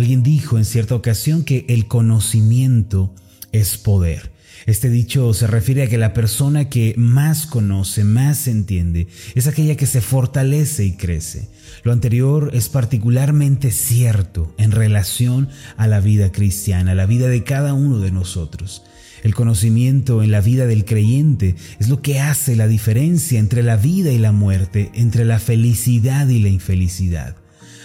Alguien dijo en cierta ocasión que el conocimiento es poder. Este dicho se refiere a que la persona que más conoce, más entiende, es aquella que se fortalece y crece. Lo anterior es particularmente cierto en relación a la vida cristiana, la vida de cada uno de nosotros. El conocimiento en la vida del creyente es lo que hace la diferencia entre la vida y la muerte, entre la felicidad y la infelicidad.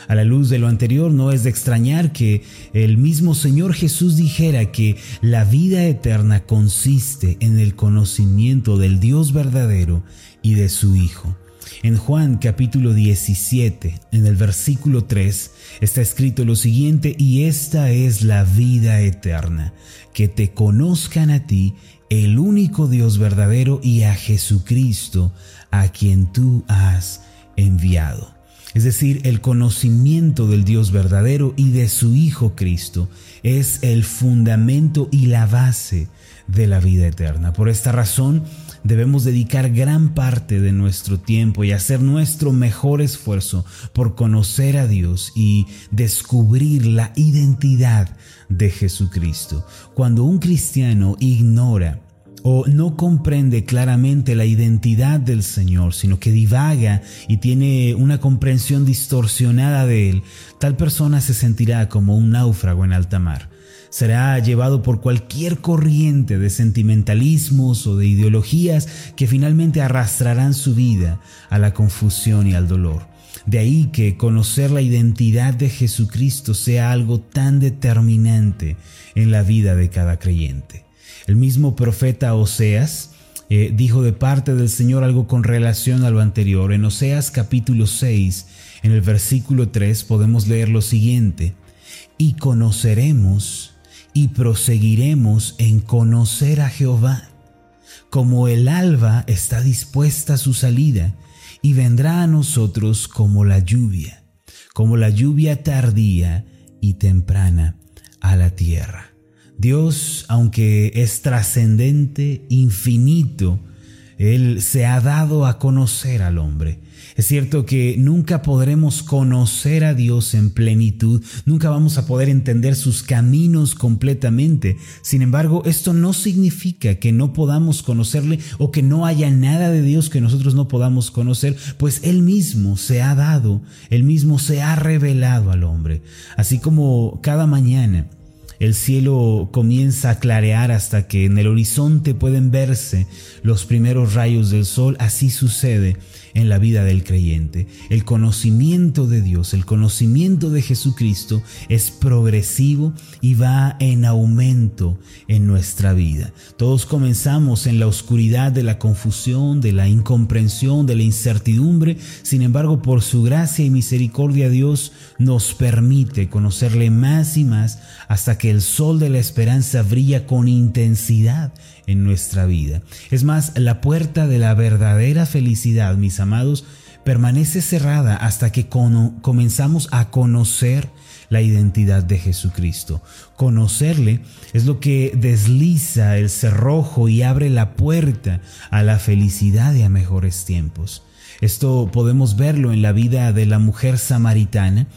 A la luz de lo anterior no es de extrañar que el mismo Señor Jesús dijera que la vida eterna consiste en el conocimiento del Dios verdadero y de su Hijo. En Juan capítulo 17, en el versículo 3, está escrito lo siguiente, y esta es la vida eterna, que te conozcan a ti, el único Dios verdadero, y a Jesucristo, a quien tú has enviado es decir, el conocimiento del Dios verdadero y de su Hijo Cristo, es el fundamento y la base de la vida eterna. Por esta razón, debemos dedicar gran parte de nuestro tiempo y hacer nuestro mejor esfuerzo por conocer a Dios y descubrir la identidad de Jesucristo. Cuando un cristiano ignora o no comprende claramente la identidad del Señor, sino que divaga y tiene una comprensión distorsionada de Él, tal persona se sentirá como un náufrago en alta mar. Será llevado por cualquier corriente de sentimentalismos o de ideologías que finalmente arrastrarán su vida a la confusión y al dolor. De ahí que conocer la identidad de Jesucristo sea algo tan determinante en la vida de cada creyente. El mismo profeta Oseas eh, dijo de parte del Señor algo con relación a lo anterior. En Oseas capítulo 6, en el versículo 3, podemos leer lo siguiente. Y conoceremos y proseguiremos en conocer a Jehová, como el alba está dispuesta a su salida, y vendrá a nosotros como la lluvia, como la lluvia tardía y temprana a la tierra. Dios, aunque es trascendente, infinito, Él se ha dado a conocer al hombre. Es cierto que nunca podremos conocer a Dios en plenitud, nunca vamos a poder entender sus caminos completamente. Sin embargo, esto no significa que no podamos conocerle o que no haya nada de Dios que nosotros no podamos conocer, pues Él mismo se ha dado, Él mismo se ha revelado al hombre. Así como cada mañana el cielo comienza a clarear hasta que en el horizonte pueden verse los primeros rayos del sol. Así sucede en la vida del creyente. El conocimiento de Dios, el conocimiento de Jesucristo es progresivo y va en aumento en nuestra vida. Todos comenzamos en la oscuridad de la confusión, de la incomprensión, de la incertidumbre. Sin embargo, por su gracia y misericordia Dios nos permite conocerle más y más hasta que el sol de la esperanza brilla con intensidad en nuestra vida. Es más, la puerta de la verdadera felicidad, mis amados, permanece cerrada hasta que comenzamos a conocer la identidad de Jesucristo. Conocerle es lo que desliza el cerrojo y abre la puerta a la felicidad y a mejores tiempos. Esto podemos verlo en la vida de la mujer samaritana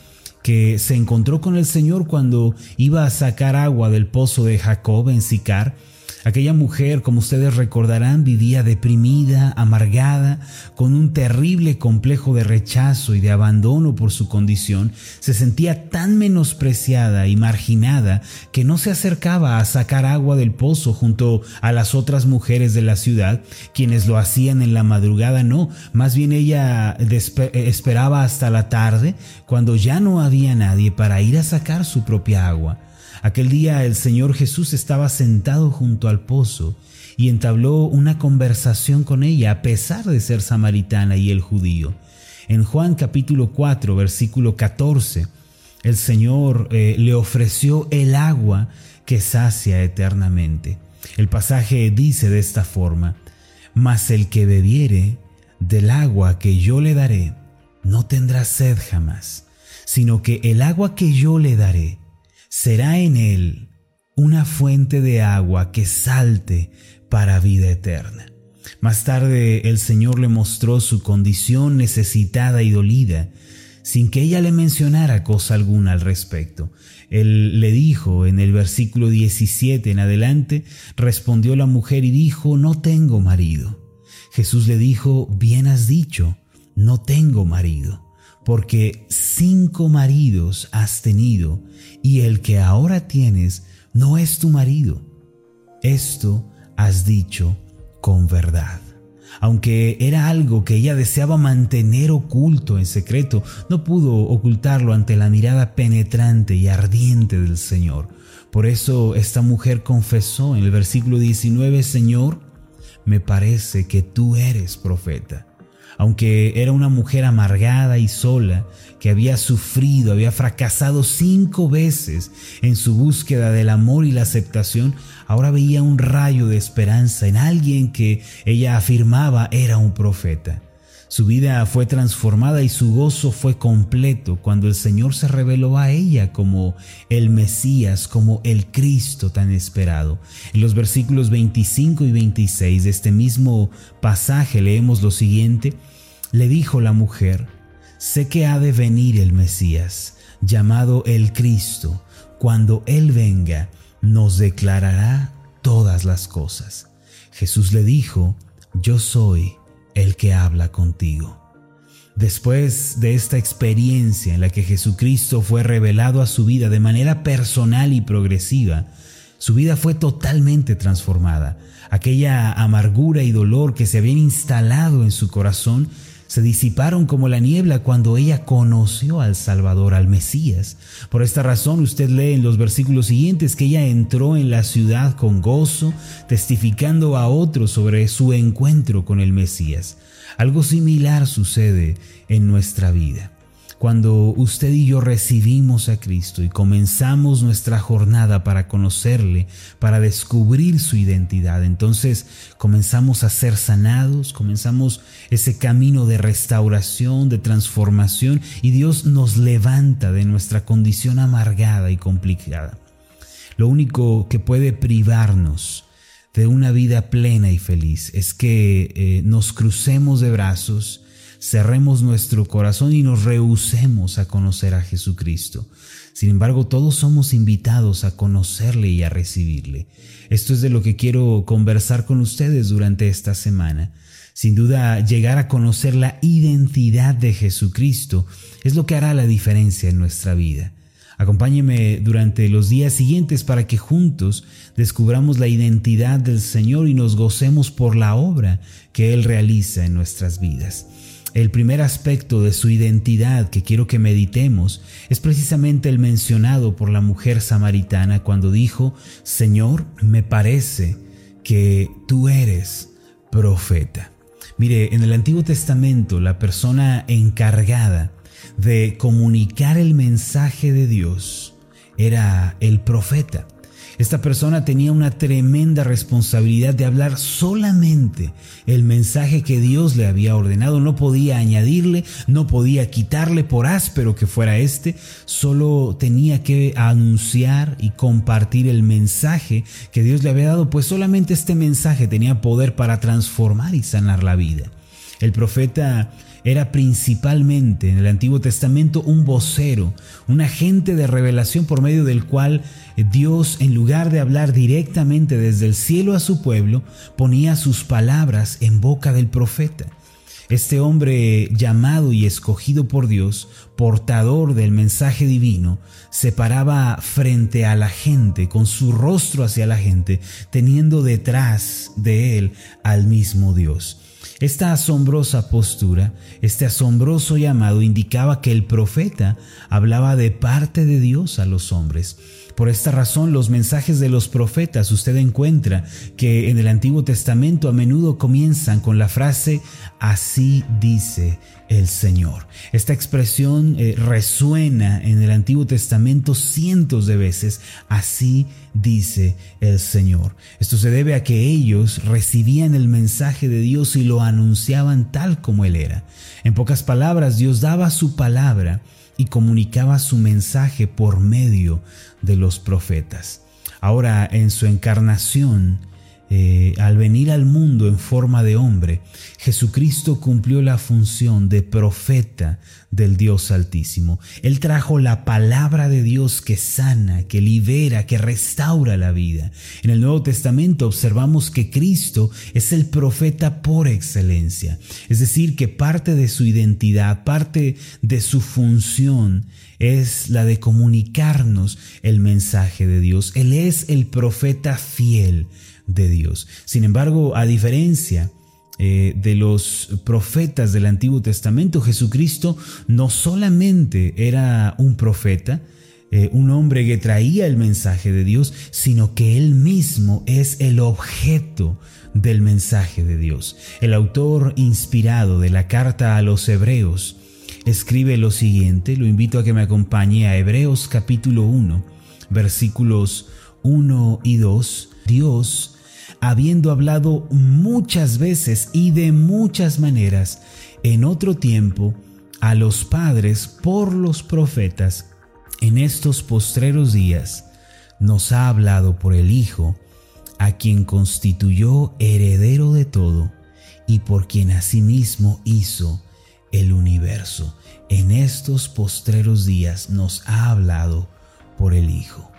que se encontró con el Señor cuando iba a sacar agua del pozo de Jacob en Sicar Aquella mujer, como ustedes recordarán, vivía deprimida, amargada, con un terrible complejo de rechazo y de abandono por su condición. Se sentía tan menospreciada y marginada que no se acercaba a sacar agua del pozo junto a las otras mujeres de la ciudad, quienes lo hacían en la madrugada, no, más bien ella esperaba hasta la tarde, cuando ya no había nadie para ir a sacar su propia agua. Aquel día el Señor Jesús estaba sentado junto al pozo y entabló una conversación con ella a pesar de ser samaritana y el judío. En Juan capítulo 4 versículo 14, el Señor eh, le ofreció el agua que sacia eternamente. El pasaje dice de esta forma, mas el que bebiere del agua que yo le daré, no tendrá sed jamás, sino que el agua que yo le daré será en él una fuente de agua que salte para vida eterna. Más tarde el Señor le mostró su condición necesitada y dolida. sin que ella le mencionara cosa alguna al respecto. Él le dijo en el versículo 17 en adelante, respondió la mujer y dijo, no tengo marido. Jesús le dijo, bien has dicho, no tengo marido, porque cinco maridos has tenido y el que ahora tienes no es tu marido. Esto has dicho con verdad. Aunque era algo que ella deseaba mantener oculto en secreto, no pudo ocultarlo ante la mirada penetrante y ardiente del Señor. Por eso esta mujer confesó en el versículo 19, Señor, me parece que tú eres profeta aunque era una mujer amargada y sola, que había sufrido, había fracasado cinco veces en su búsqueda del amor y la aceptación, ahora veía un rayo de esperanza en alguien que ella afirmaba era un profeta. Su vida fue transformada y su gozo fue completo cuando el Señor se reveló a ella como el Mesías, como el Cristo tan esperado. En los versículos 25 y 26 de este mismo pasaje leemos lo siguiente. Le dijo la mujer, sé que ha de venir el Mesías, llamado el Cristo. Cuando Él venga, nos declarará todas las cosas. Jesús le dijo, yo soy el que habla contigo. Después de esta experiencia en la que Jesucristo fue revelado a su vida de manera personal y progresiva, su vida fue totalmente transformada. Aquella amargura y dolor que se habían instalado en su corazón se disiparon como la niebla cuando ella conoció al Salvador, al Mesías. Por esta razón usted lee en los versículos siguientes que ella entró en la ciudad con gozo, testificando a otros sobre su encuentro con el Mesías. Algo similar sucede en nuestra vida. Cuando usted y yo recibimos a Cristo y comenzamos nuestra jornada para conocerle, para descubrir su identidad, entonces comenzamos a ser sanados, comenzamos ese camino de restauración, de transformación y Dios nos levanta de nuestra condición amargada y complicada. Lo único que puede privarnos de una vida plena y feliz es que eh, nos crucemos de brazos, cerremos nuestro corazón y nos rehusemos a conocer a Jesucristo. Sin embargo, todos somos invitados a conocerle y a recibirle. Esto es de lo que quiero conversar con ustedes durante esta semana. Sin duda, llegar a conocer la identidad de Jesucristo es lo que hará la diferencia en nuestra vida. Acompáñeme durante los días siguientes para que juntos descubramos la identidad del Señor y nos gocemos por la obra que Él realiza en nuestras vidas. El primer aspecto de su identidad que quiero que meditemos es precisamente el mencionado por la mujer samaritana cuando dijo, Señor, me parece que tú eres profeta. Mire, en el Antiguo Testamento la persona encargada de comunicar el mensaje de Dios era el profeta. Esta persona tenía una tremenda responsabilidad de hablar solamente el mensaje que Dios le había ordenado. No podía añadirle, no podía quitarle por áspero que fuera este. Solo tenía que anunciar y compartir el mensaje que Dios le había dado, pues solamente este mensaje tenía poder para transformar y sanar la vida. El profeta era principalmente en el Antiguo Testamento un vocero, un agente de revelación por medio del cual Dios, en lugar de hablar directamente desde el cielo a su pueblo, ponía sus palabras en boca del profeta. Este hombre llamado y escogido por Dios, portador del mensaje divino, se paraba frente a la gente, con su rostro hacia la gente, teniendo detrás de él al mismo Dios. Esta asombrosa postura, este asombroso llamado indicaba que el profeta hablaba de parte de Dios a los hombres. Por esta razón, los mensajes de los profetas usted encuentra que en el Antiguo Testamento a menudo comienzan con la frase así dice el Señor. Esta expresión eh, resuena en el Antiguo Testamento cientos de veces, así dice el Señor. Esto se debe a que ellos recibían el mensaje de Dios y lo anunciaban tal como Él era. En pocas palabras, Dios daba su palabra y comunicaba su mensaje por medio de los profetas. Ahora, en su encarnación, eh, al venir al mundo en forma de hombre, Jesucristo cumplió la función de profeta del Dios Altísimo. Él trajo la palabra de Dios que sana, que libera, que restaura la vida. En el Nuevo Testamento observamos que Cristo es el profeta por excelencia. Es decir, que parte de su identidad, parte de su función es la de comunicarnos el mensaje de Dios. Él es el profeta fiel de Dios. Sin embargo, a diferencia eh, de los profetas del Antiguo Testamento, Jesucristo no solamente era un profeta, eh, un hombre que traía el mensaje de Dios, sino que él mismo es el objeto del mensaje de Dios. El autor inspirado de la carta a los hebreos escribe lo siguiente, lo invito a que me acompañe a Hebreos capítulo 1, versículos 1 y 2. Dios habiendo hablado muchas veces y de muchas maneras en otro tiempo a los padres por los profetas, en estos postreros días nos ha hablado por el Hijo, a quien constituyó heredero de todo y por quien asimismo hizo el universo. En estos postreros días nos ha hablado por el Hijo.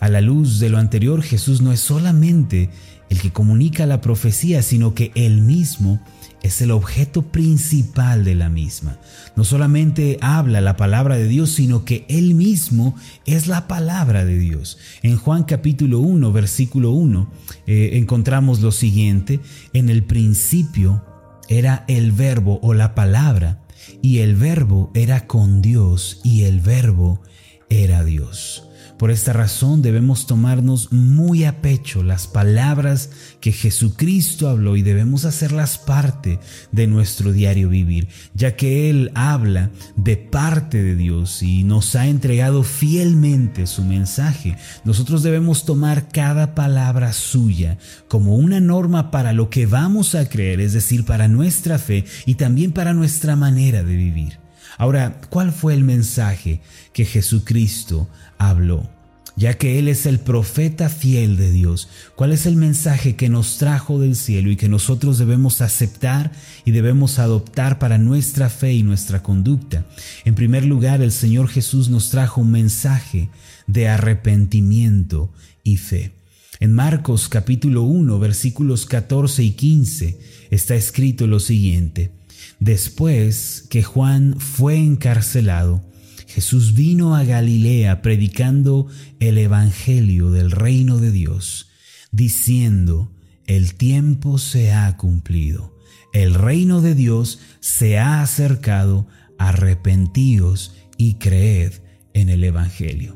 A la luz de lo anterior, Jesús no es solamente el que comunica la profecía, sino que él mismo es el objeto principal de la misma. No solamente habla la palabra de Dios, sino que Él mismo es la palabra de Dios. En Juan capítulo 1, versículo 1, eh, encontramos lo siguiente, en el principio era el verbo o la palabra, y el verbo era con Dios, y el verbo era Dios. Por esta razón debemos tomarnos muy a pecho las palabras que Jesucristo habló y debemos hacerlas parte de nuestro diario vivir, ya que Él habla de parte de Dios y nos ha entregado fielmente su mensaje. Nosotros debemos tomar cada palabra suya como una norma para lo que vamos a creer, es decir, para nuestra fe y también para nuestra manera de vivir. Ahora, ¿cuál fue el mensaje que Jesucristo habló? Ya que Él es el profeta fiel de Dios, ¿cuál es el mensaje que nos trajo del cielo y que nosotros debemos aceptar y debemos adoptar para nuestra fe y nuestra conducta? En primer lugar, el Señor Jesús nos trajo un mensaje de arrepentimiento y fe. En Marcos capítulo 1 versículos 14 y 15 está escrito lo siguiente. Después que Juan fue encarcelado, Jesús vino a Galilea predicando el Evangelio del reino de Dios, diciendo, el tiempo se ha cumplido, el reino de Dios se ha acercado, arrepentíos y creed en el Evangelio.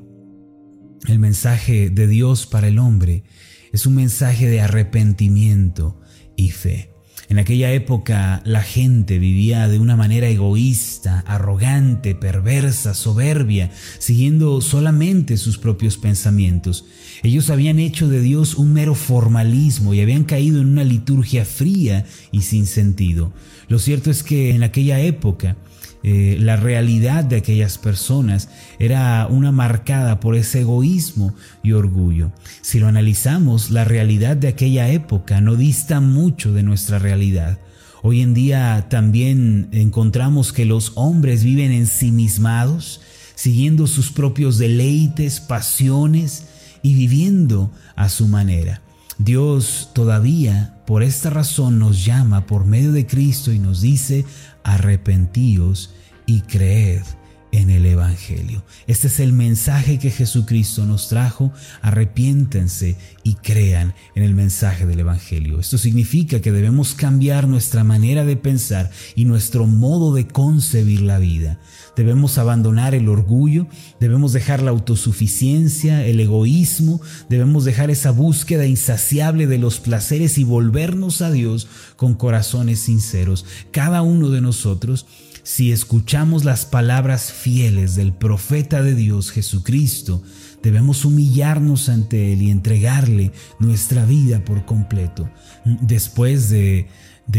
El mensaje de Dios para el hombre es un mensaje de arrepentimiento y fe. En aquella época la gente vivía de una manera egoísta, arrogante, perversa, soberbia, siguiendo solamente sus propios pensamientos. Ellos habían hecho de Dios un mero formalismo y habían caído en una liturgia fría y sin sentido. Lo cierto es que en aquella época eh, la realidad de aquellas personas era una marcada por ese egoísmo y orgullo. Si lo analizamos, la realidad de aquella época no dista mucho de nuestra realidad. Hoy en día también encontramos que los hombres viven ensimismados, siguiendo sus propios deleites, pasiones y viviendo a su manera. Dios todavía por esta razón nos llama por medio de Cristo y nos dice, arrepentíos y creed en el Evangelio. Este es el mensaje que Jesucristo nos trajo. Arrepiéntense y crean en el mensaje del Evangelio. Esto significa que debemos cambiar nuestra manera de pensar y nuestro modo de concebir la vida. Debemos abandonar el orgullo, debemos dejar la autosuficiencia, el egoísmo, debemos dejar esa búsqueda insaciable de los placeres y volvernos a Dios con corazones sinceros. Cada uno de nosotros si escuchamos las palabras fieles del profeta de Dios Jesucristo, debemos humillarnos ante Él y entregarle nuestra vida por completo. Después de,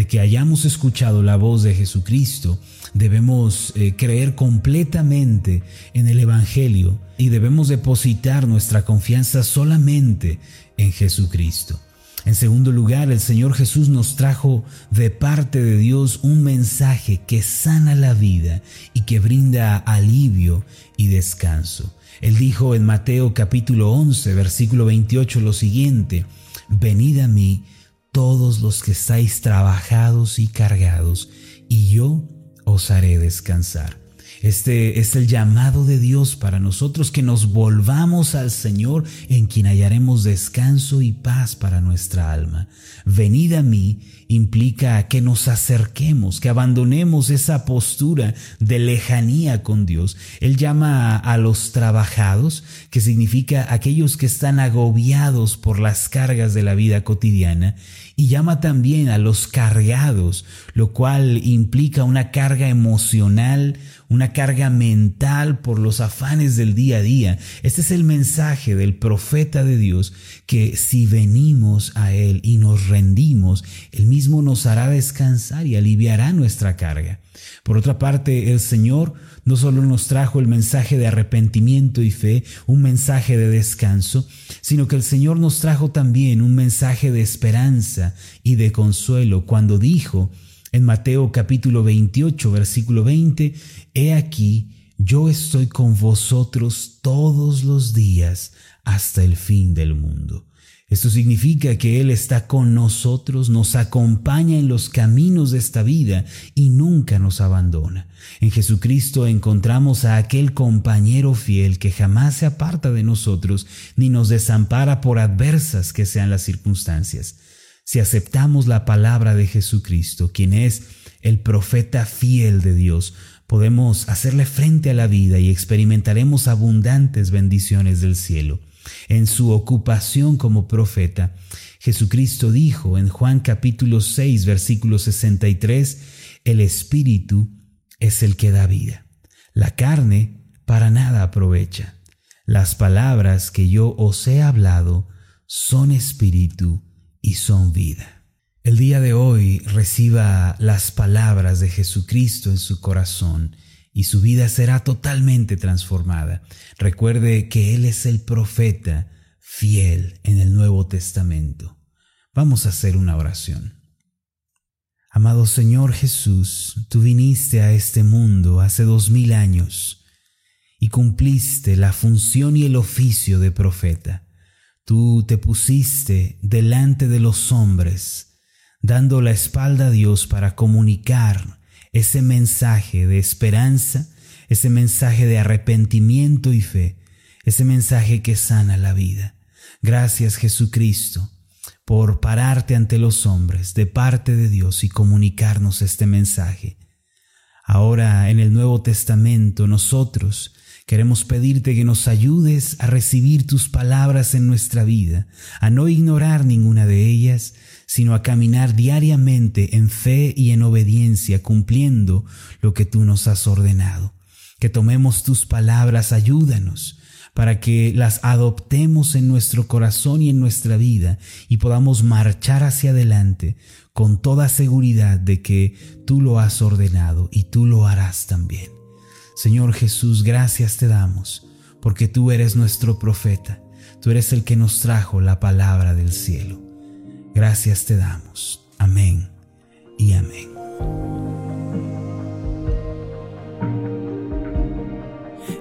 que hayamos escuchado la voz de Jesucristo, debemos eh, creer completamente en el Evangelio y debemos depositar nuestra confianza solamente en Jesucristo. En segundo lugar, el Señor Jesús nos trajo de parte de Dios un mensaje que sana la vida y que brinda alivio y descanso. Él dijo en Mateo capítulo 11, versículo 28 lo siguiente, Venid a mí todos los que estáis trabajados y cargados, y yo os haré descansar. Este es el llamado de Dios para nosotros que nos volvamos al Señor en quien hallaremos descanso y paz para nuestra alma. Venid a mí implica que nos acerquemos, que abandonemos esa postura de lejanía con Dios. Él llama a los trabajados, que significa aquellos que están agobiados por las cargas de la vida cotidiana, y llama también a los cargados, lo cual implica una carga emocional, una carga mental por los afanes del día a día. Este es el mensaje del profeta de Dios, que si venimos a Él y nos rendimos, Él mismo nos hará descansar y aliviará nuestra carga. Por otra parte, el Señor no solo nos trajo el mensaje de arrepentimiento y fe, un mensaje de descanso, sino que el Señor nos trajo también un mensaje de esperanza y de consuelo cuando dijo, en Mateo capítulo 28, versículo 20, He aquí, yo estoy con vosotros todos los días hasta el fin del mundo. Esto significa que Él está con nosotros, nos acompaña en los caminos de esta vida y nunca nos abandona. En Jesucristo encontramos a aquel compañero fiel que jamás se aparta de nosotros ni nos desampara por adversas que sean las circunstancias. Si aceptamos la palabra de Jesucristo, quien es el profeta fiel de Dios, podemos hacerle frente a la vida y experimentaremos abundantes bendiciones del cielo. En su ocupación como profeta, Jesucristo dijo en Juan capítulo 6, versículo 63, el Espíritu es el que da vida. La carne para nada aprovecha. Las palabras que yo os he hablado son espíritu y son vida. El día de hoy reciba las palabras de Jesucristo en su corazón y su vida será totalmente transformada. Recuerde que Él es el profeta fiel en el Nuevo Testamento. Vamos a hacer una oración. Amado Señor Jesús, tú viniste a este mundo hace dos mil años y cumpliste la función y el oficio de profeta. Tú te pusiste delante de los hombres, dando la espalda a Dios para comunicar ese mensaje de esperanza, ese mensaje de arrepentimiento y fe, ese mensaje que sana la vida. Gracias Jesucristo por pararte ante los hombres de parte de Dios y comunicarnos este mensaje. Ahora en el Nuevo Testamento nosotros Queremos pedirte que nos ayudes a recibir tus palabras en nuestra vida, a no ignorar ninguna de ellas, sino a caminar diariamente en fe y en obediencia, cumpliendo lo que tú nos has ordenado. Que tomemos tus palabras, ayúdanos para que las adoptemos en nuestro corazón y en nuestra vida y podamos marchar hacia adelante con toda seguridad de que tú lo has ordenado y tú lo harás también. Señor Jesús, gracias te damos, porque tú eres nuestro profeta, tú eres el que nos trajo la palabra del cielo. Gracias te damos. Amén y amén.